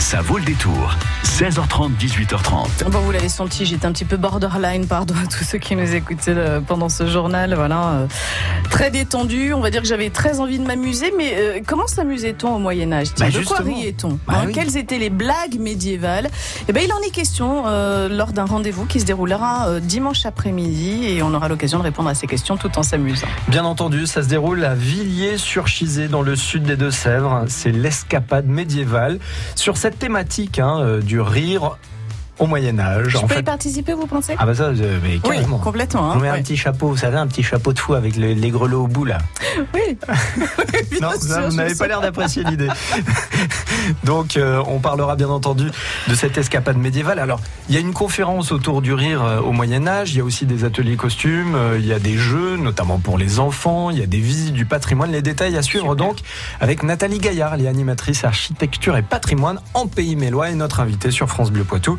Ça vaut le détour. 16h30, 18h30. Bon, vous l'avez senti, j'étais un petit peu borderline, pardon à tous ceux qui nous écoutaient euh, pendant ce journal. Voilà, euh, très détendu. On va dire que j'avais très envie de m'amuser, mais euh, comment s'amusait-on au Moyen Âge Tiens, Bah, De quoi riait-on? Bah Hein, oui. Quelles étaient les blagues médiévales? Eh ben, il en est question euh, lors d'un rendez-vous qui se déroulera euh, dimanche après-midi, et on aura l'occasion de répondre à ces questions tout en s'amusant. Bien entendu, ça se déroule à Villiers-sur-Chizé, dans le sud des Deux-Sèvres. C'est l'escapade médiévale sur cette thématique hein, euh, du rire au Moyen Âge. Je En peux y fait- participer, vous pensez? Ah bah ça, euh, mais Oui, carrément. complètement. Je hein, mets un ouais. petit chapeau, vous savez, un petit chapeau de fou avec le- les grelots au bout là. Oui. Non, sûr, vous n'avez pas l'air d'apprécier l'idée. Donc, euh, on parlera bien entendu de cette escapade médiévale. Alors, il y a une conférence autour du rire euh, au Moyen Âge. Il y a aussi des ateliers costumes. euh, Il y a des jeux, notamment pour les enfants. Il y a des visites du patrimoine. Les détails à suivre donc avec Nathalie Gaillard, elle est animatrice architecture et patrimoine en Pays Mélois et notre invitée sur France Bleu Poitou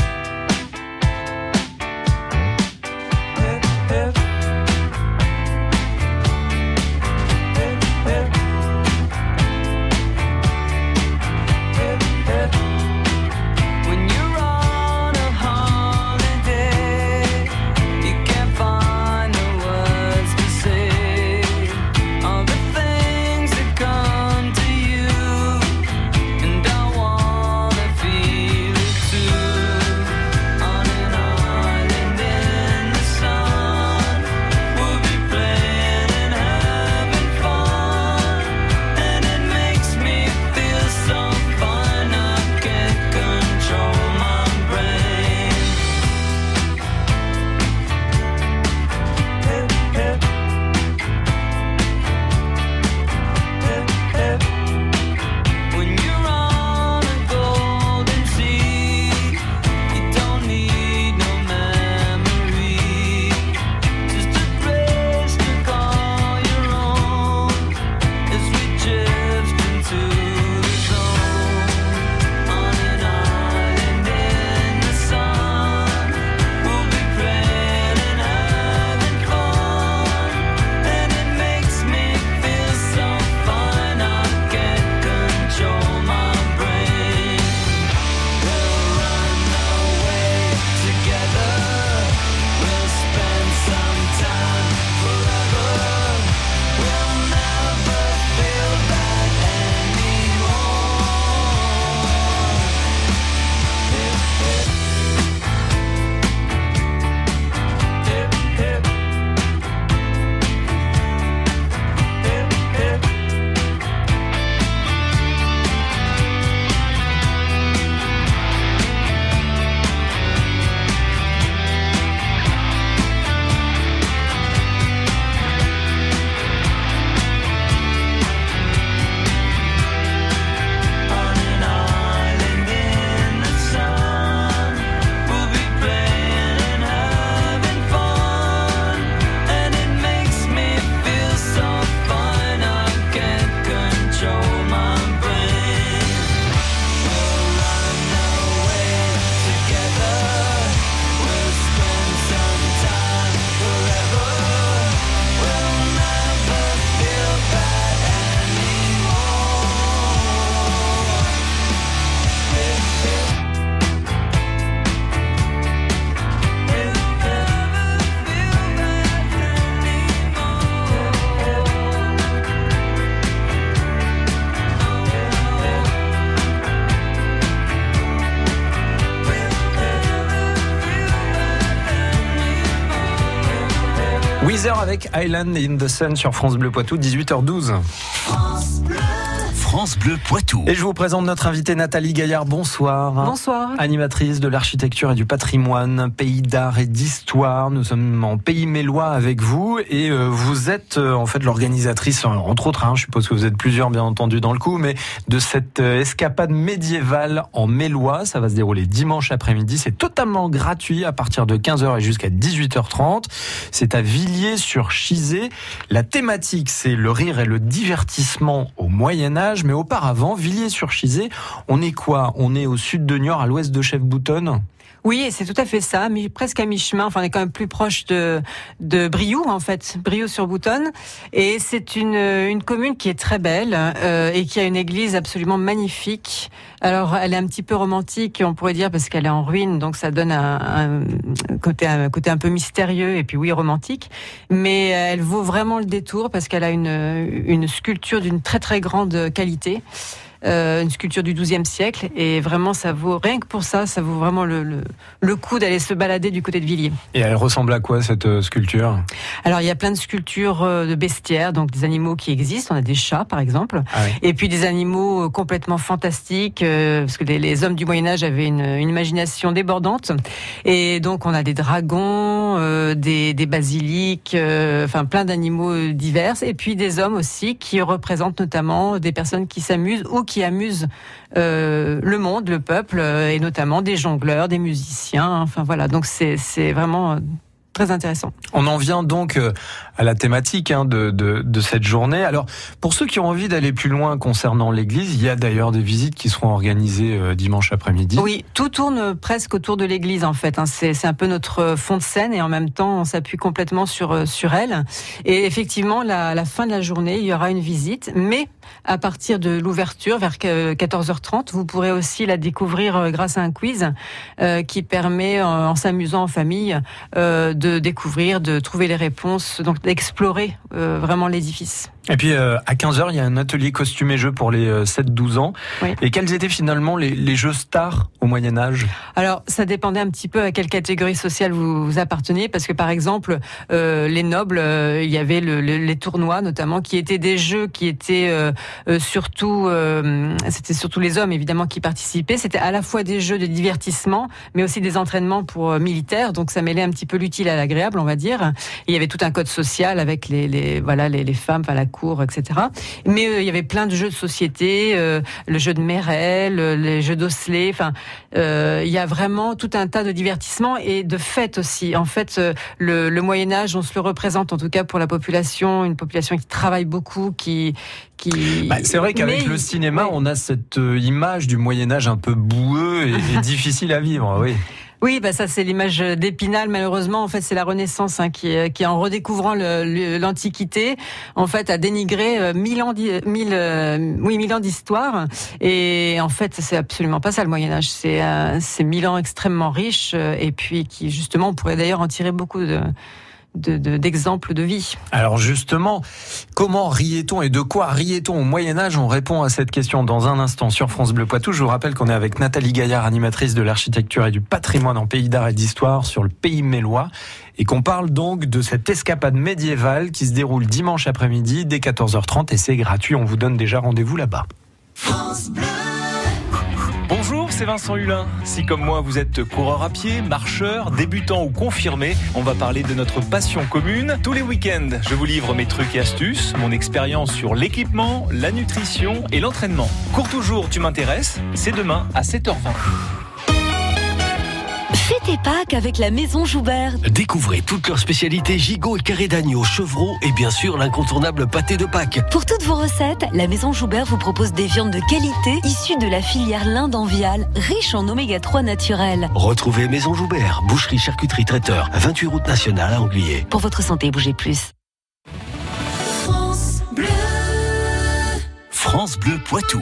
10h avec Island in the Sun sur France Bleu Poitou, 18h12. Poitou. Et je vous présente notre invitée Nathalie Gaillard. Bonsoir. Bonsoir. Animatrice de l'architecture et du patrimoine, pays d'art et d'histoire. Nous sommes en pays mélois avec vous et euh, vous êtes euh, en fait l'organisatrice, euh, entre autres, hein, je suppose que vous êtes plusieurs bien entendu dans le coup, mais de cette escapade médiévale en mélois. Ça va se dérouler dimanche après-midi. C'est totalement gratuit à partir de 15h et jusqu'à 18h30. C'est à Villiers-sur-Chizé. La thématique, c'est le rire et le divertissement au Moyen Âge. Mais auparavant, Villiers-sur-Chizé, on est quoi? On est au sud de Niort, à l'ouest de Chef-Boutonne Oui, c'est tout à fait ça, mais presque à mi-chemin. Enfin, on est quand même plus proche de, de Brioude, en fait, Brioude-sur-Boutonne. Et c'est une, une commune qui est très belle euh, et qui a une église absolument magnifique. Alors, elle est un petit peu romantique, on pourrait dire, parce qu'elle est en ruine, donc ça donne un, un côté, un côté un peu mystérieux et puis oui, romantique. Mais elle vaut vraiment le détour parce qu'elle a une, une sculpture d'une très très grande qualité euh, une sculpture du XIIe siècle. Et vraiment, ça vaut, rien que pour ça, ça vaut vraiment le, le, le coup d'aller se balader du côté de Villiers. Et elle ressemble à quoi cette euh, sculpture? Alors, il y a plein de sculptures euh, de bestiaires, donc des animaux qui existent. On a des chats, par exemple. Ah oui. Et puis des animaux complètement fantastiques, euh, parce que les, les hommes du Moyen-Âge avaient une, une imagination débordante. Et donc, on a des dragons, euh, des, des basiliques, enfin plein d'animaux divers. Et puis des hommes aussi qui représentent notamment des personnes qui s'amusent ou qui amusent euh, le monde, le peuple, euh, et notamment des jongleurs, des musiciens. Enfin voilà, donc c'est vraiment euh, très intéressant. On en vient donc à la thématique hein, de, de, de cette journée. Alors, pour ceux qui ont envie d'aller plus loin concernant l'église, il y a d'ailleurs des visites qui seront organisées euh, dimanche après-midi. Oui, tout tourne presque autour de l'église en fait. hein. C'est un peu notre fond de scène et en même temps on s'appuie complètement sur sur elle. Et effectivement, la, la fin de la journée, il y aura une visite, mais à partir de l'ouverture vers que- 14h30, vous pourrez aussi la découvrir euh, grâce à un quiz euh, qui permet, euh, en s'amusant en famille, de découvrir, de trouver les réponses, donc d'explorer vraiment l'édifice. Et puis euh, à 15h, il y a un atelier costume et jeux pour les euh, 7-12 ans. Oui. Et quels étaient finalement les, les jeux stars au Moyen Âge? Alors, ça dépendait un petit peu à quelle catégorie sociale vous, vous apparteniez, parce que par exemple, euh, les nobles, il y avait le- le- les tournois notamment, qui étaient des jeux qui étaient surtout, euh, c'était surtout les hommes évidemment qui participaient. C'était à la fois des jeux de divertissement, mais aussi des entraînements pour euh, militaires. Donc ça mêlait un petit peu l'utile à l'agréable, on va dire. Il y avait tout un code social avec les, les voilà les, les femmes, enfin la cour, etc. Mais euh, il y avait plein de jeux de société, euh, le jeu de Mérel, euh, les jeux d'osselet. Enfin, euh, il y a vraiment tout un tas de divertissements et de fêtes aussi. En fait, euh, le, le Moyen Âge, on se le représente en tout cas pour la population, une population qui travaille beaucoup, qui qui. Bah, C'est vrai qu'avec le cinéma, on a cette euh, image du Moyen Âge un peu boueux et, et difficile à vivre. Oui. Oui, bah ça c'est l'image d'Épinal. Malheureusement, en fait, c'est la Renaissance hein, qui, euh, qui, en redécouvrant l'Antiquité, en fait, a dénigré euh, mille ans, mille, euh, oui, mille ans d'histoire. Et en fait, c'est absolument pas ça le Moyen Âge. C'est euh, mille ans extrêmement riches et puis qui justement, on pourrait d'ailleurs en tirer beaucoup de de- de- d'exemples de, vie. Alors justement, comment riait-on et de quoi riait-on au Moyen Âge? On répond à cette question dans un instant sur France Bleu Poitou. Je vous rappelle qu'on est avec Nathalie Gaillard, animatrice de l'architecture et du patrimoine en pays d'art et d'histoire sur le pays mélois, et qu'on parle donc de cette escapade médiévale qui se déroule dimanche après-midi dès 14h30 et c'est gratuit. On vous donne déjà rendez-vous là-bas. Bonjour, c'est Vincent Hulin. Si comme moi vous êtes coureur à pied, marcheur, débutant ou confirmé, on va parler de notre passion commune. Tous les week-ends, je vous livre mes trucs et astuces, mon expérience sur l'équipement, la nutrition et l'entraînement. Cours toujours, tu m'intéresses? C'est demain à 7h20. Tes Pâques avec la Maison Joubert. Découvrez toutes leurs spécialités gigot et carré d'agneau, chevreau et bien sûr l'incontournable pâté de Pâques. Pour toutes vos recettes, la Maison Joubert vous propose des viandes de qualité issues de la filière linde en viale, riche en oméga 3 naturel. Retrouvez Maison Joubert, boucherie, charcuterie, traiteur, 28 route nationale à Anglier. Pour votre santé, bougez plus. France Bleu Poitou.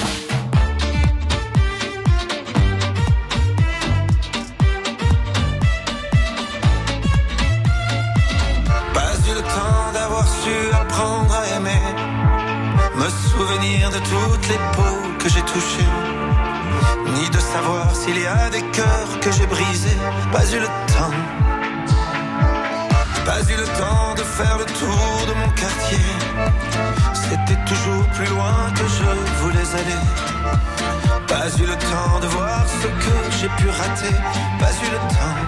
De toutes les peaux que j'ai touchées. Ni de savoir s'il y a des cœurs que j'ai brisés. Pas eu le temps. Pas eu le temps de faire le tour de mon quartier. C'était toujours plus loin que je voulais aller. Pas eu le temps de voir ce que j'ai pu rater. Pas eu le temps.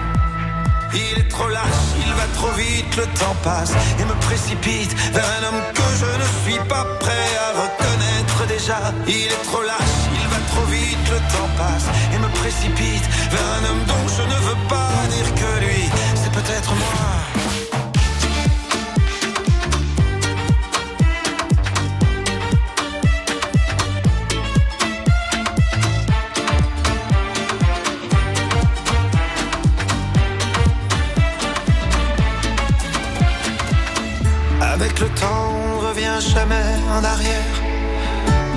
Il est trop lâche, il va trop vite, le temps passe et me précipite vers un homme que je ne suis pas prêt à reconnaître déjà. Il est trop lâche, il va trop vite, le temps passe et me précipite vers un homme dont je ne veux pas dire que lui, c'est peut-être moi. Avec le temps, on revient jamais en arrière.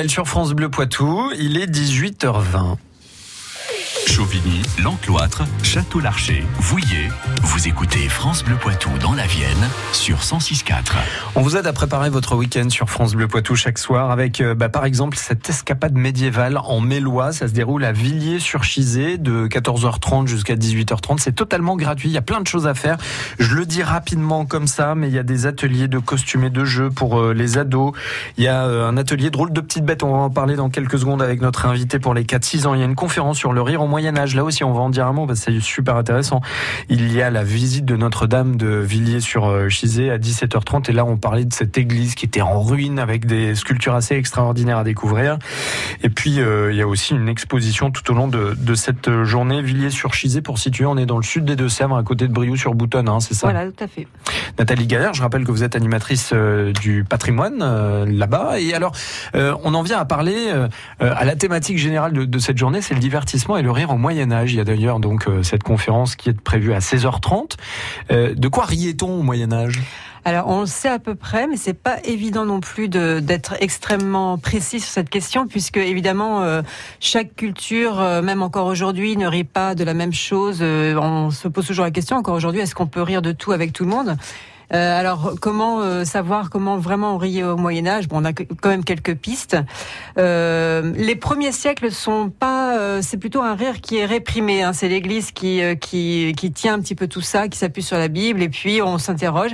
Bruel sur France Bleu Poitou, il est 18h20. Chauvigny, L'Encloître, Château-Larcher, Vouillé. Vous écoutez France Bleu Poitou dans la Vienne sur 106.4. On vous aide à préparer votre week-end sur France Bleu Poitou chaque soir avec, euh, bah, par exemple, cette escapade médiévale en Mélois. Ça se déroule à Villiers-sur-Chizé de 14h30 jusqu'à 18h30. C'est totalement gratuit. Il y a plein de choses à faire. Je le dis rapidement comme ça, mais il y a des ateliers de costumés de jeux pour euh, les ados. Il y a euh, un atelier drôle de petites bêtes. On va en parler dans quelques secondes avec notre invité pour les 4-6 ans. Il y a une conférence sur le rire au Moyen Âge. Là aussi, on va en dire un mot parce que c'est super intéressant. Il y a la visite de Notre-Dame de Villiers-sur-Chizé à 17h30. Et là, on parlait de cette église qui était en ruine avec des sculptures assez extraordinaires à découvrir. Et puis, euh, il y a aussi une exposition tout au long de, de cette journée. Villiers-sur-Chizé, pour situer, on est dans le sud des Deux-Sèvres, à côté de Briouze-sur-Boutonne, hein, c'est ça Voilà, tout à fait. Nathalie Galère, je rappelle que vous êtes animatrice euh, du patrimoine euh, là-bas. Et alors, euh, on en vient à parler euh, euh, à la thématique générale de, de cette journée, c'est le divertissement et le rire au Moyen Âge. Il y a d'ailleurs donc euh, cette conférence qui est prévue à 16h30. Euh, de quoi riait-on au Moyen Âge? Alors, on le sait à peu près, mais c'est pas évident non plus d'être extrêmement précis sur cette question, puisque évidemment, euh, chaque culture, même encore aujourd'hui, ne rit pas de la même chose. On se pose toujours la question, encore aujourd'hui, est-ce qu'on peut rire de tout avec tout le monde? Euh, alors, comment euh, savoir comment vraiment on riait au Moyen Âge Bon, on a quand même quelques pistes. Euh, les premiers siècles sont pas, euh, c'est plutôt un rire qui est réprimé. hein. C'est l'Église qui, euh, qui qui tient un petit peu tout ça, qui s'appuie sur la Bible, et puis on s'interroge.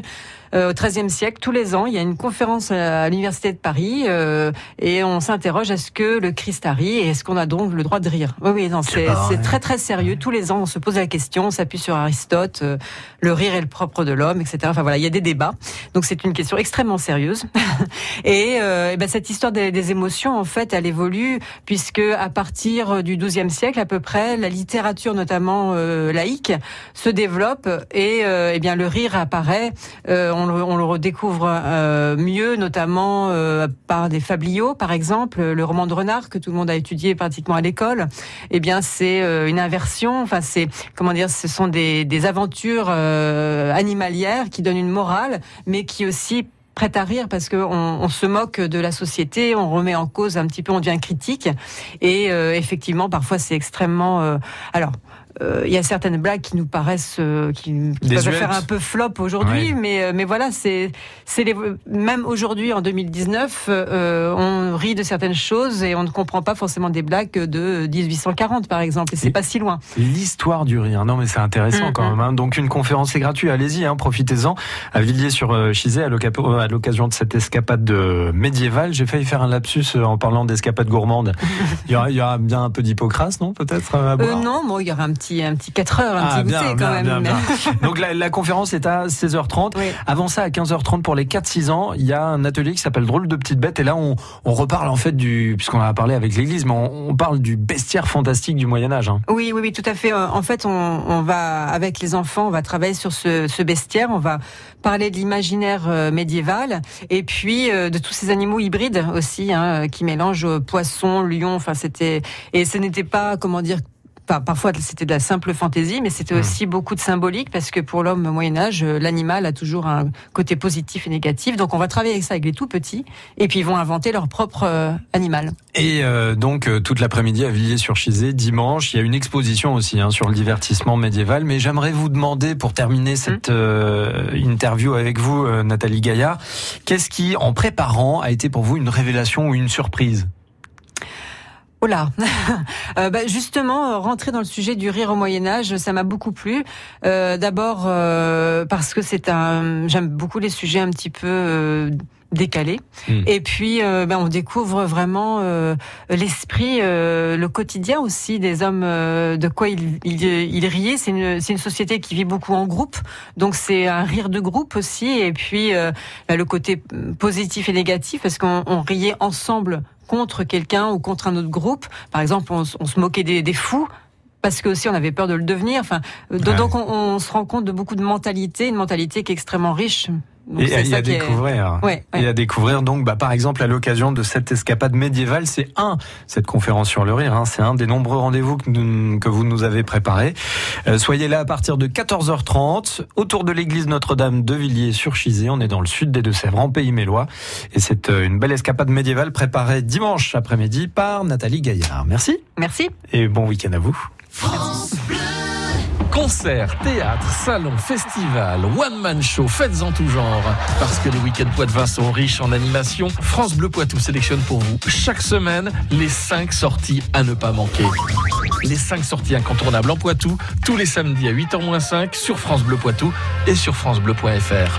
Euh, au XIIIe siècle, tous les ans, il y a une conférence à l'université de Paris euh, et on s'interroge est-ce que le Christ a ri et est-ce qu'on a donc le droit de rire? Oui, oui, non, c'est très très sérieux. Tous les ans, on se pose la question, on s'appuie sur Aristote, euh, le rire est le propre de l'homme, etc. Enfin voilà, il y a des débats. Donc c'est une question extrêmement sérieuse. et, euh, et ben, cette histoire des, des émotions, en fait, elle évolue puisque à partir du XIIe siècle à peu près, la littérature notamment euh, laïque se développe et euh, eh bien le rire apparaît. Euh, on, le, redécouvre euh, mieux, notamment euh, par des fabliaux, par exemple, le roman de Renard que tout le monde a étudié pratiquement à l'école. Eh bien, c'est euh, une inversion. Enfin, c'est comment dire, ce sont des, aventures animalières qui donnent une morale, mais qui aussi prête à rire parce que on, on se moque de la société, on remet en cause un petit peu, on devient critique. Et effectivement, parfois c'est extrêmement. alors. Euh, Il y a certaines blagues qui nous paraissent euh, qui, qui peuvent faire un peu flop aujourd'hui, Ouais. mais euh, mais voilà, c'est c'est les même aujourd'hui en 2019, euh, on rit de certaines choses et on ne comprend pas forcément des blagues de 1840 par exemple, et c'est pas si loin. L'histoire du rire. Non, mais c'est intéressant Mm, quand mm. même. hein. Donc une conférence, c'est gratuit. Allez-y, hein, profitez-en. À Villiers-sur-Chizé, à l'occasion de cette escapade de médiévale, j'ai failli faire un lapsus en parlant d'escapade gourmande. Il y aura, il y aura bien un peu d'hypocrase, non Peut-être euh, non, bon, il y aura un petit un petit 4 heures, un Ah, petit bien, goûter bien, quand même. bien. Donc la, la conférence est à 16h30. Oui. Avant ça, à 15h30 pour les 4-6 ans, il y a un atelier qui s'appelle Drôle de petites bêtes. Et là, on, on reparle en fait du, puisqu'on a parlé avec l'église, mais on, on parle du bestiaire fantastique du Moyen Âge. hein. Oui, oui, oui, tout à fait. Euh, En fait, on, on va avec les enfants, on va travailler sur ce, ce bestiaire. On va parler de l'imaginaire euh, médiéval et puis euh, de tous ces animaux hybrides aussi, hein, qui mélangent poissons, lions. Enfin, c'était et ce n'était pas comment dire. Enfin, parfois c'était de la simple fantaisie, mais c'était Mm. aussi beaucoup de symbolique parce que pour l'homme Moyen Âge, euh, l'animal a toujours un côté positif et négatif. Donc on va travailler avec ça avec les tout petits, et puis ils vont inventer leur propre euh, animal. Et euh, donc euh, toute l'après-midi à Villiers-sur-Chizé, dimanche, il y a une exposition aussi hein, sur le divertissement médiéval. Mais j'aimerais vous demander, pour terminer cette euh, interview avec vous, Nathalie Gaillard, qu'est-ce qui, en préparant, a été pour vous une révélation ou une surprise? Oh là Euh, bah, Justement, euh, rentrer dans le sujet du rire au Moyen Âge, ça m'a beaucoup plu. Euh, D'abord euh, parce que c'est un, j'aime beaucoup les sujets un petit peu euh, décalés. Mm. Et puis, ben, on découvre vraiment euh, l'esprit, euh, le quotidien aussi des hommes. euh, de quoi ils, ils, ils riaient. C'est une, une société qui vit beaucoup en groupe, donc c'est un rire de groupe aussi. Et puis, euh, bah, le côté positif et négatif, parce qu'on on riait ensemble contre quelqu'un ou contre un autre groupe. Par exemple, on, se moquait des, des fous. Parce que aussi on avait peur de le devenir. Enfin, euh, Ouais. donc on, on se rend compte de beaucoup de mentalités, une mentalité qui est extrêmement riche. Donc Et est- découvrir. Ouais, ouais. Et à découvrir donc, bah, par exemple, à l'occasion de cette escapade médiévale, c'est un, cette conférence sur le rire, hein, c'est un des nombreux rendez-vous que, nous- que vous nous avez préparés. Euh, soyez là à partir de 14h30, autour de l'église Notre-Dame de Villiers-sur-Chizé. On est dans le sud des Deux-Sèvres, en Pays Mélois. Et c'est euh, une belle escapade médiévale préparée dimanche après-midi par Nathalie Gaillard. Merci Merci. et bon week-end à vous. Concerts, théâtre, salons, festivals, one-man show, fêtes en tout genre. Parce que les week-ends poitevins sont riches en animation, France Bleu Poitou sélectionne pour vous chaque semaine les 5 sorties à ne pas manquer. Les 5 sorties incontournables en Poitou, tous les samedis à 8h-5 sur France Bleu Poitou et sur francebleu.fr.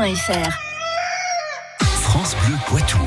France Bleu Poitou.